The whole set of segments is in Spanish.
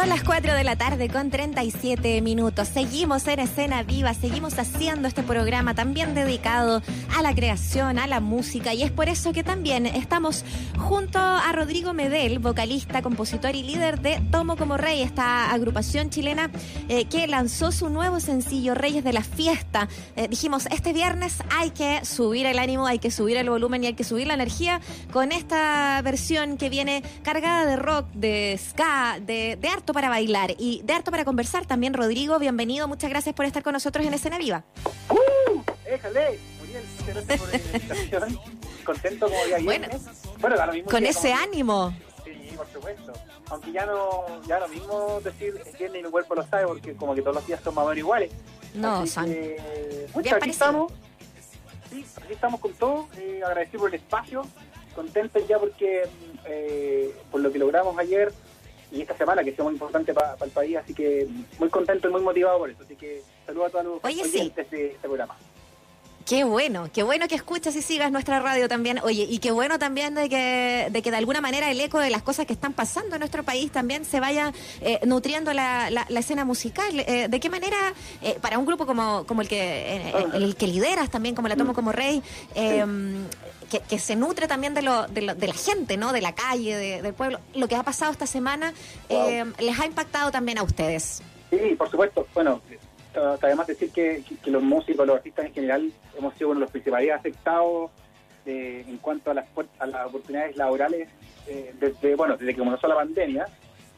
Son las 4 de la tarde con 37 minutos. Seguimos en escena viva, seguimos haciendo este programa también dedicado a la creación, a la música y es por eso que también estamos junto a Rodrigo Medel, vocalista, compositor y líder de Tomo como Rey, esta agrupación chilena eh, que lanzó su nuevo sencillo Reyes de la Fiesta. Eh, dijimos, este viernes hay que subir el ánimo, hay que subir el volumen y hay que subir la energía con esta versión que viene cargada de rock, de ska, de, de harto para bailar y de harto para conversar también. Rodrigo, bienvenido, muchas gracias por estar con nosotros en Escena Viva. ¡Uh! ¡Éjale! Muriel, muchas gracias por la invitación. Contento como día Bueno, viernes. Bueno, da lo mismo Con ese como- ánimo. Sí, por supuesto. Aunque ya no, ya lo mismo decir viernes y mi cuerpo lo sabe, porque como que todos los días son más o menos iguales. No, Así son. que, Bien mucho, aquí estamos. Sí, aquí estamos con todo. Eh, agradecido por el espacio. Contentos ya porque mm, eh, por lo que logramos ayer y esta semana, que es muy importante para el país. Así que muy contento y muy motivado por eso. Así que saludos a todos los Oye, sí. oyentes de este programa. Qué bueno, qué bueno que escuchas y sigas nuestra radio también. Oye, y qué bueno también de que, de que de alguna manera el eco de las cosas que están pasando en nuestro país también se vaya eh, nutriendo la, la- la escena musical. Eh, ¿De qué manera, eh, para un grupo como, como el, que, eh, el, el que lideras también, como la tomo como rey, eh, que, que se nutre también de, lo, de, lo- de la gente, ¿no? De la calle, de- del pueblo, lo que ha pasado esta semana, eh, les ha impactado también a ustedes. Sí, por supuesto. Bueno, además decir que, que- los músicos, los artistas en general, hemos sido uno de los principales afectados eh, en cuanto a las, a las oportunidades laborales eh, desde, bueno, desde que comenzó la pandemia.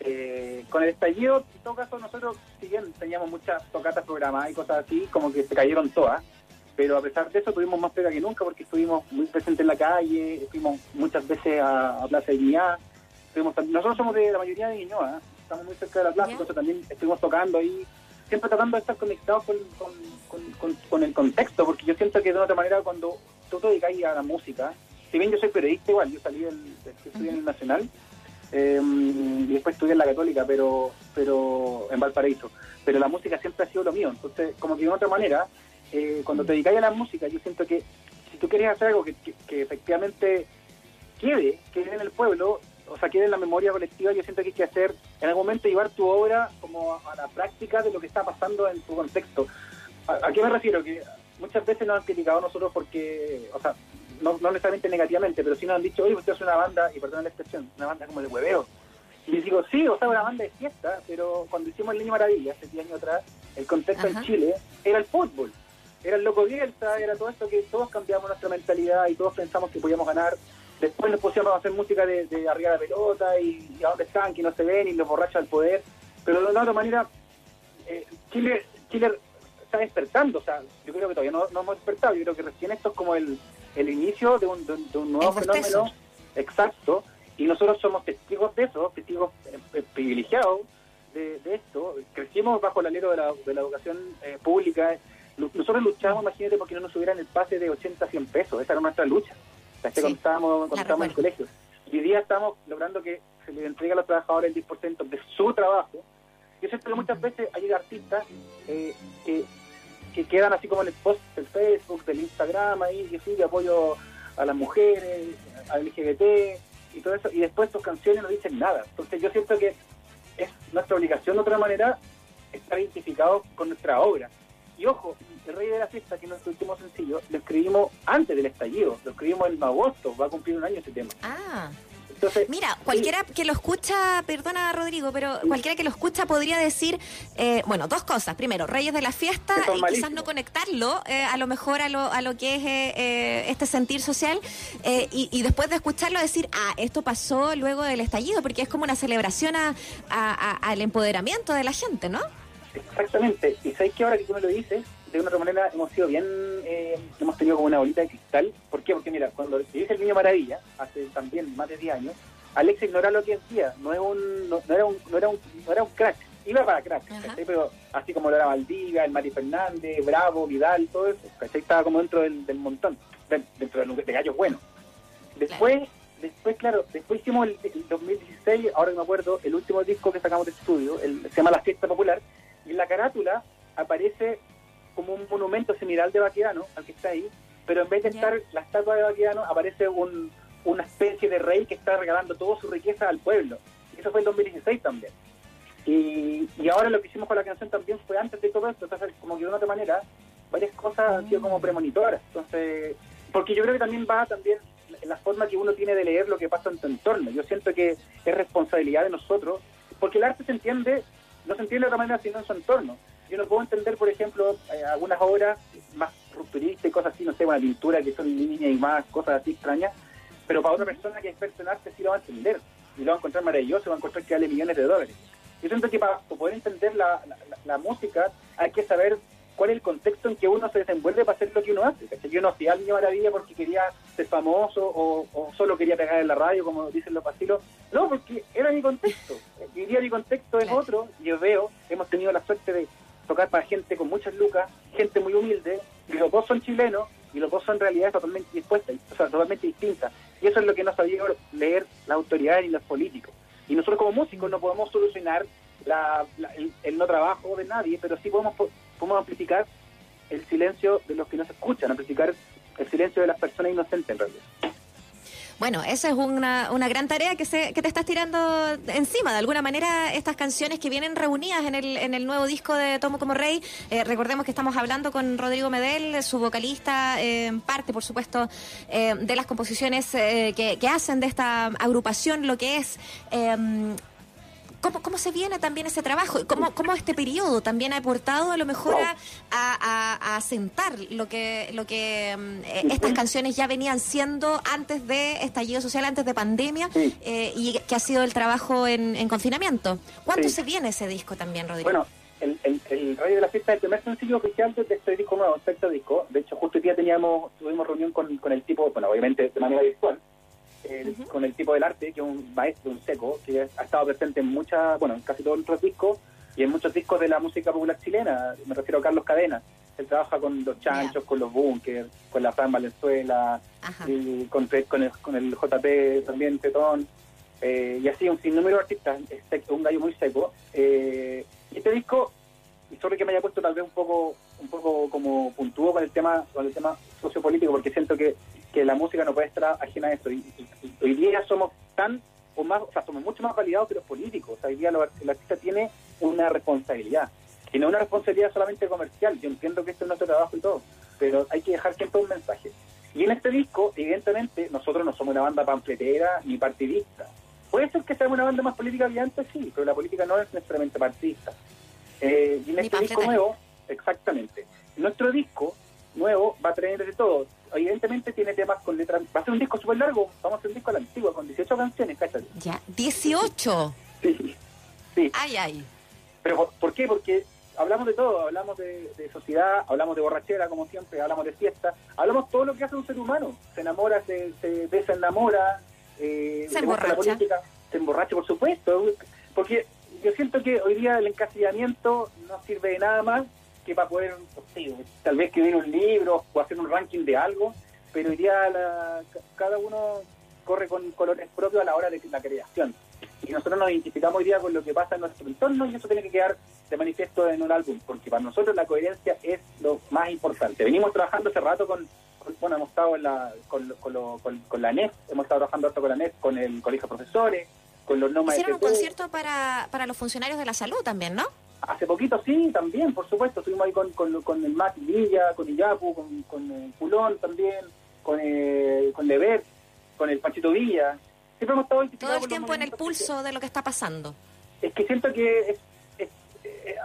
Eh, con el estallido, en todo caso, nosotros, si bien teníamos muchas tocatas programadas y cosas así, como que se cayeron todas. Pero a pesar de eso, tuvimos más pega que nunca porque estuvimos muy presentes en la calle, fuimos muchas veces a, a Plaza de tam- nosotros somos de la mayoría de Ñuñoa, estamos muy cerca de la plaza, entonces también estuvimos tocando ahí, siempre tratando de estar conectados con, con, con- el contexto, porque yo siento que de otra manera cuando tú te dedicas a la música, si bien yo soy periodista igual, yo salí del, estudié en el Nacional, eh, y después estudié en la Católica, pero pero en Valparaíso. Pero la música siempre ha sido lo mío. Entonces, como que de otra manera, eh, cuando te dedicas a la música, yo siento que si tú quieres hacer algo que, que- que efectivamente quede, quede en el pueblo, o sea, quede en la memoria colectiva, yo siento que hay que hacer, en algún momento llevar tu obra como a, la práctica de lo que está pasando en tu contexto. ¿A, a qué me refiero? Que muchas veces nos han criticado nosotros porque, o sea, no, no necesariamente negativamente, pero sí nos han dicho, oye, usted es una banda, y perdón la expresión, una banda como de hueveo. Y les digo, sí, o sea, una banda de fiesta, pero cuando hicimos el Niño Maravilla, hace 10 años atrás, el contexto Ajá. en Chile era el fútbol. Era el loco Bielsa, era todo esto que todos cambiamos nuestra mentalidad y todos pensamos que podíamos ganar. Después nos pusimos a hacer música de, de arriba de la pelota y, y a dónde están, que no se ven y los borrachos al poder. Pero de una otra manera, eh, Chile, Chile está despertando. O sea, yo creo que todavía no, no hemos despertado. Yo creo que recién esto es como el, el inicio de un, de un- de un nuevo fenómeno. Exacto. Y nosotros somos testigos de eso, testigos eh, privilegiados de, de esto. Crecimos bajo el alero de la, de la educación eh, pública. Nosotros luchamos, imagínate, porque no nos subieran el pase de 80 a 100 pesos. Esa era nuestra lucha. Sea, que Sí, estábamos en el colegio. Y hoy día estamos logrando que se le entregue a los trabajadores el 10% de su trabajo. Yo siento que muchas veces hay artistas eh, que, que quedan así como en el post del Facebook, del Instagram, ahí, que sí, de apoyo a las mujeres, al LGBT y todo eso, y después tus canciones no dicen nada. Entonces yo siento que es nuestra obligación de otra manera estar identificados con nuestra obra. Y ojo, El Rey de la Fiesta, que es nuestro último sencillo, lo escribimos antes del estallido, lo escribimos en agosto, va a cumplir un año ese tema. Ah. Entonces, Mira, cualquiera que lo escucha, perdona Rodrigo, pero cualquiera que lo escucha podría decir, eh, bueno, dos cosas. Primero, Reyes de la Fiesta y quizás no conectarlo eh, a lo mejor a lo, a lo que es eh, eh, este sentir social eh, y, y después de escucharlo decir, ah, esto pasó luego del estallido, porque es como una celebración a- a- a- al empoderamiento de la gente, ¿no? Exactamente. Y sabéis que ahora que tú me lo dices, de una otra manera hemos sido bien, eh, hemos tenido como una bolita de cristal. ¿Por qué? Porque mira, cuando hice el Niño Maravilla, hace también más de 10 años, Alex ignoraba lo que decía, no, es un, no, no era un, no, era un, no era un crack, iba para crack. ¿cachai? pero así como lo era Valdiga, el Mari Fernández, Bravo, Vidal, todo eso, ¿cachai? estaba como dentro del, del montón, de- dentro de, de gallos buenos. Después, después claro, después hicimos el, el 2016, ahora que me acuerdo, el último disco que sacamos de estudio, el, se llama La Fiesta Popular, y en la carátula aparece como un monumento similar de Baquedano, al que está ahí, pero en vez de estar la estatua de Baquedano, aparece un, una especie de rey que está regalando toda su riqueza al pueblo. Eso fue el 2016 también. Y, y ahora lo que hicimos con la canción también fue antes de todo esto, entonces como que de una otra manera varias cosas han sido como premonitoras. Entonces, porque yo creo que también va también en la forma que uno tiene de leer lo que pasa en tu entorno. Yo siento que es responsabilidad de nosotros, porque el arte se entiende, no se entiende de otra manera sino en su entorno. Yo no puedo entender, por ejemplo, eh, algunas obras más rupturistas y cosas así, no sé, una pintura que son líneas y más cosas así extrañas, pero para otra persona que es experta en arte sí lo va a entender y lo va a encontrar maravilloso, va a encontrar que vale millones de dólares. Yo siento que para poder entender la, música hay que saber cuál es el contexto en que uno se desenvuelve para hacer lo que uno hace. ¿cachai? Yo no hacía al maravilla porque quería ser famoso o, o, solo quería pegar en la radio, como dicen los pastilos. No, porque era mi contexto. Día mi contexto es otro. Yo veo, hemos tenido la suerte de tocar para gente con muchas lucas, gente muy humilde, y los dos son chilenos, y los dos son realidades totalmente dispuestas, o sea, totalmente distintas. Y eso es lo que nos sabía leer las autoridades y los políticos. Y nosotros como músicos no podemos solucionar la, la, el, el, no trabajo de nadie, pero sí podemos, podemos amplificar el silencio de los que nos escuchan, amplificar el silencio de las personas inocentes en realidad. Bueno, esa es una, una gran tarea que, se, que te estás tirando encima. De alguna manera, estas canciones que vienen reunidas en el, en el nuevo disco de Tomo como Rey, eh, recordemos que estamos hablando con Rodrigo Medel, su vocalista, eh, parte, por supuesto, eh, de las composiciones que, hacen de esta agrupación, lo que es ¿Cómo, ¿Cómo se viene también ese trabajo? ¿Cómo, cómo este periodo también ha aportado a lo mejor a, a, a sentar lo que, lo que um, estas canciones ya venían siendo antes de estallido social, antes de pandemia, sí. eh, y que ha sido el trabajo en, en confinamiento? ¿Cuánto sí. se viene ese disco también, Rodrigo? Bueno, el, el, el Radio de la Fiesta es el primer sencillo oficial de este disco nuevo, sexto disco. De hecho, justo hoy día teníamos, tuvimos reunión con, con el tipo, bueno, obviamente de manera virtual, el, uh -huh. con el tipo del arte, que es un maestro, un seco, que ha estado presente en muchas, bueno, en casi todos nuestros discos y en muchos discos de la música popular chilena. Me refiero a Carlos Cadena. Él trabaja con los chanchos, yeah. con los bunkers, con la Fran Valenzuela, y con, con, el, con el JP también, Tetón. Eh, y así un sinnúmero de artistas, un gallo muy seco. Eh, y este disco, y solo que me haya puesto tal vez un poco un poco como puntúo con el tema con el tema sociopolítico, porque siento que que la música no puede estar ajena a esto. Y, y, y, hoy día somos tan, o más, o sea, somos mucho más validados que los políticos. O sea, hoy día lo, el artista tiene una responsabilidad. Y no una responsabilidad solamente comercial. Yo entiendo que esto es nuestro trabajo y todo, pero hay que dejar siempre un mensaje. Y en este disco, evidentemente, nosotros no somos una banda pamfletera ni partidista. Puede ser que seamos una banda más política que antes, sí, pero la política no es necesariamente partidista. Eh, y en este disco nuevo, exactamente, nuestro disco nuevo va a tener de todo evidentemente tiene temas con letras. Va a ser un disco súper largo. Vamos a hacer un disco a la antigua con 18 canciones, cállate. Ya, 18. Sí, sí. Ay, ay. Pero ¿por qué? Porque hablamos de todo. Hablamos de, de, sociedad, hablamos de borrachera, como siempre, hablamos de fiesta. Hablamos todo lo que hace un ser humano. Se enamora, se, se desenamora. Eh, se emborracha. Política, se emborracha, por supuesto. Porque yo siento que hoy día el encasillamiento no sirve de nada más que para poder, tal vez escribir un libro o hacer un ranking de algo, pero hoy día la, cada uno corre con colores propios a la hora de la creación. Y nosotros nos identificamos hoy día con lo que pasa en nuestro entorno y eso tiene que quedar de manifiesto en un álbum, porque para nosotros la coherencia es lo más importante. Venimos trabajando hace rato con, con bueno, hemos estado en la, con, con, lo, con, con la NES, hemos estado trabajando harto con la NES, con el Colegio de Profesores, con los NOMA Hicieron un concierto para, para los funcionarios de la salud también, ¿no? Hace poquito sí, también, por supuesto. Estuvimos ahí con, con, con el Mac Villa, con Iyapu, con, con el Pulón también, con, el, con Lever, con el Panchito Villa. Siempre hemos estado Todo el tiempo en el pulso de lo que está pasando. Es que siento que es, es,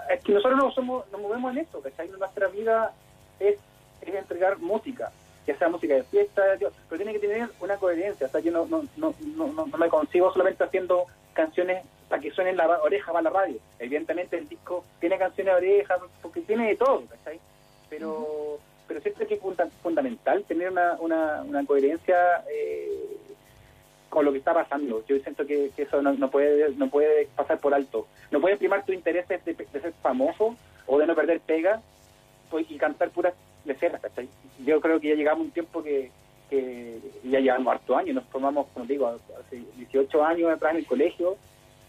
es que nosotros no somos, nos movemos en eso, ¿cachai? Nuestra vida es, es entregar música, ya sea música de fiesta, pero tiene que tener una coherencia. O sea, yo no, no, no, no, no me consigo solamente haciendo canciones para que suenen la oreja para la radio. Evidentemente el disco tiene canciones de oreja, porque tiene de todo, ¿cachai? Pero, uh -huh. pero siempre es que es fundamental tener una, una, una coherencia eh, con lo que está pasando. Yo siento que, que eso no, no, puede no puede pasar por alto. No puedes primar tus intereses de, de, ser famoso o de no perder pega pues, y cantar puras leceras, ¿cachai? Yo creo que ya llegamos a un tiempo que, que ya llevamos harto años, nos formamos, como digo, hace 18 años atrás en el colegio,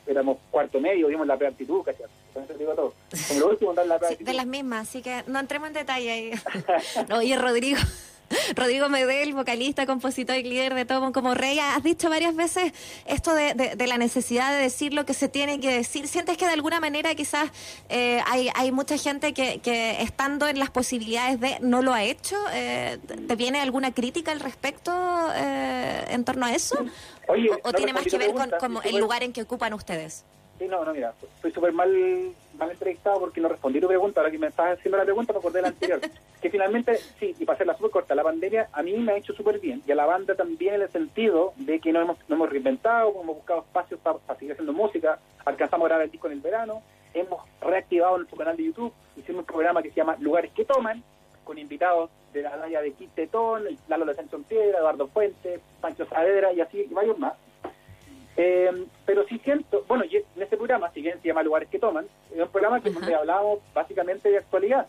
éramos cuarto medio, dimos la preactitud, ¿cachai? Entonces digo todo. Como lo último, dar la. Sí, de las mismas, así que no entremos en detalle ahí. no, oye, Rodrigo. Rodrigo Medel, vocalista, compositor y líder de Tomo como Rey, has dicho varias veces esto de, la necesidad de decir lo que se tiene que decir. ¿Sientes que de alguna manera quizás eh, hay, hay mucha gente que, que, estando en las posibilidades de no lo ha hecho? Eh, ¿Te viene alguna crítica al respecto eh, en torno a eso? ¿O, tiene más que ver con el lugar en que ocupan ustedes? Sí, no, no, mira, estoy súper mal, mal entrevistado porque no respondí tu pregunta. Ahora que me estás haciendo la pregunta, me acordé de la anterior. que finalmente, sí, y para hacerla súper corta, la pandemia a mí me ha hecho súper bien y a la banda también en el sentido de que nos hemos, nos hemos reinventado, hemos buscado espacios para, seguir haciendo música, alcanzamos a grabar el disco en el verano, hemos reactivado nuestro canal de YouTube, hicimos un programa que se llama Lugares que Toman, con invitados de la talla de Kit Tetón, Lalo de Ascensión Piedra, Eduardo Fuentes, Pancho Saavedra y así, y varios más. Eh, pero sí siento, bueno, en este programa, si bien se llama Lugares que Toman, es un programa que donde hablamos básicamente de actualidad.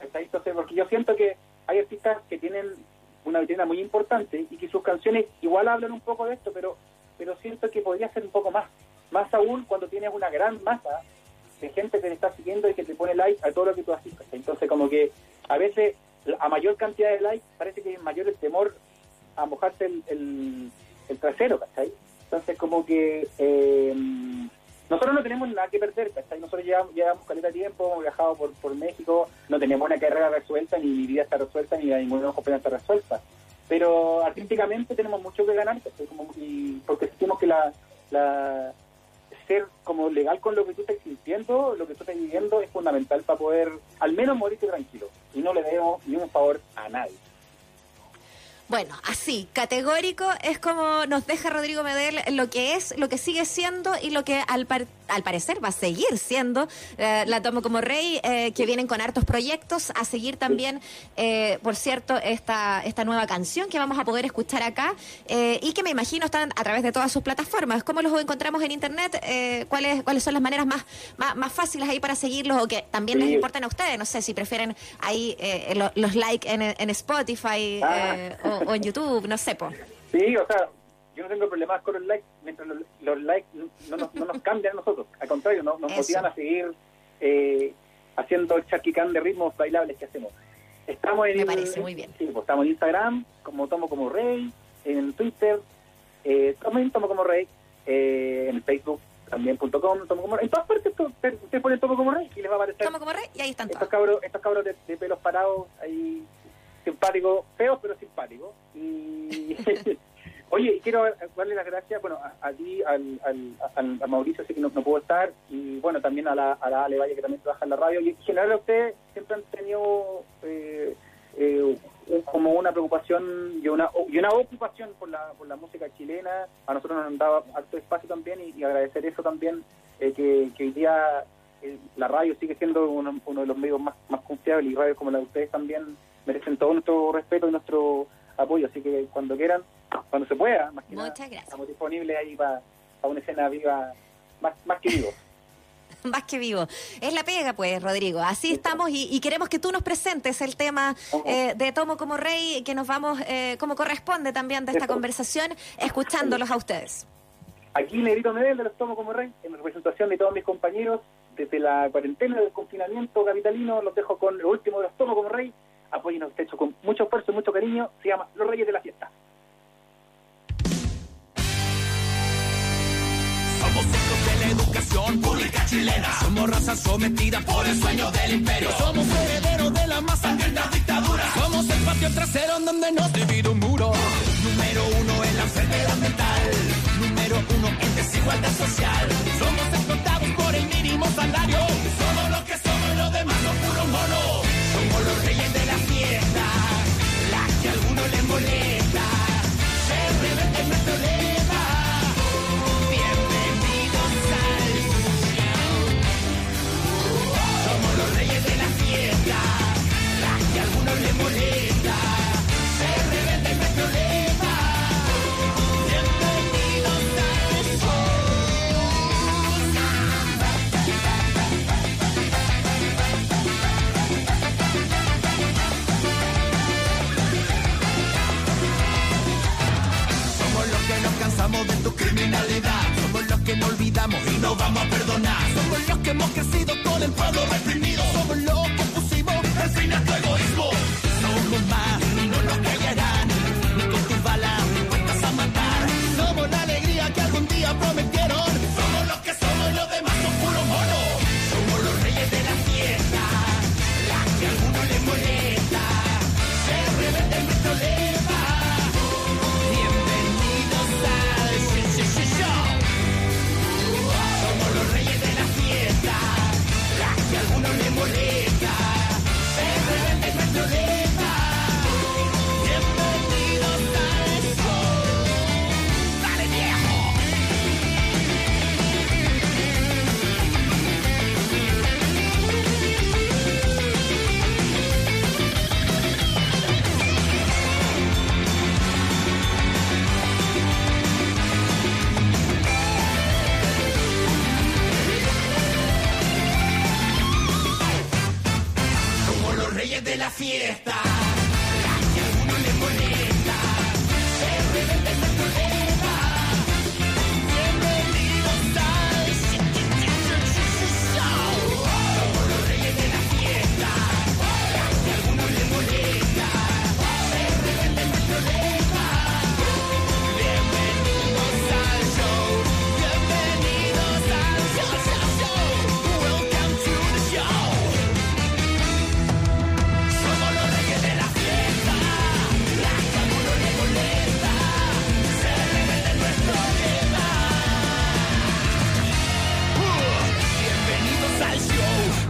Entonces, porque yo siento que hay artistas que tienen una vitrina muy importante y que sus canciones igual hablan un poco de esto, pero pero siento que podría ser un poco más. Más aún cuando tienes una gran masa de gente que te está siguiendo y que te pone like a todo lo que tú haces. Entonces, como que a veces, a mayor cantidad de likes, parece que es mayor el temor a mojarse el, el, el trasero, ¿cachai? Entonces, como que eh, nosotros no tenemos nada que perder, Nosotros llevamos, llevamos caleta tiempo, hemos viajado por, por México, no tenemos una carrera resuelta, ni mi vida está resuelta, ni la de compañeros está resuelta. Pero artísticamente tenemos mucho que ganar, y porque sentimos que la, la ser como legal con lo que tú estás sintiendo, lo que tú estás viviendo, es fundamental para poder al menos morirte tranquilo. Y no le debemos ni un favor a nadie. Bueno, así, categórico es como nos deja Rodrigo Medel lo que es, lo que sigue siendo y lo que al, al parecer va a seguir siendo. Eh, la tomo como rey, eh, que vienen con hartos proyectos, a seguir también, eh, por cierto, esta, esta nueva canción que vamos a poder escuchar acá y que me imagino están a través de todas sus plataformas. ¿Cómo los encontramos en internet? ¿cuáles, ¿Cuáles son las maneras más, más, fáciles ahí para seguirlos o que también les importan a ustedes? No sé si prefieren ahí los likes en, en Spotify ah. o, en YouTube, no sé. pues. Sí, o sea, yo no tengo problemas con los likes, mientras los, likes no, nos, no nos cambian a nosotros, al contrario, nos, nos motivan a seguir eh, haciendo el charquicán de ritmos bailables que hacemos. Estamos en, Me parece muy bien. Sí, pues estamos en Instagram, como Tomo como Rey, en Twitter, eh, también Tomo como Rey, eh, en Facebook también.com, Tomo como Rey. En todas partes ustedes ponen Tomo como Rey y les va a aparecer. Tomo como Rey y ahí están estos cabros, estos cabros de, de pelos parados, ahí simpáticos, feos pero simpáticos. Y Oye, quiero darle las gracias, bueno, a, ti, al, al, a Mauricio, sé que no, puedo estar, y bueno, también a la, a la Ale Valle, que también trabaja en la radio, y en general ustedes siempre han tenido eh, eh, como una preocupación y una, y una ocupación por la, por la música chilena, a nosotros nos han dado alto espacio también, y, agradecer eso también, eh, que, que hoy día la radio sigue siendo uno, uno, de los medios más, más confiables, y radios como la de ustedes también merecen todo nuestro respeto y nuestro apoyo, así que cuando quieran cuando se pueda, más que Muchas gracias. Estamos disponibles ahí para una escena viva, más, más que vivo. más que vivo. Es la pega, pues, Rodrigo. Así estamos y, queremos que tú nos presentes el tema eh, de Tomo como Rey, que nos vamos, eh, como corresponde también de esta conversación, escuchándolos a ustedes. Aquí Negrito Medel de los Tomo como Rey, en representación de todos mis compañeros, desde la cuarentena del confinamiento capitalino, los dejo con lo último de los Tomo como Rey. Apoyen a ustedes con mucho esfuerzo y mucho cariño. Se llama Los Reyes de la Fiesta. educación pública chilena. Somos raza sometida por el sueño del imperio. Somos herederos de la más sangrienta dictadura. Somos el patio trasero en donde nos divide un muro. Número uno en la enfermedad mental. Número uno en desigualdad social.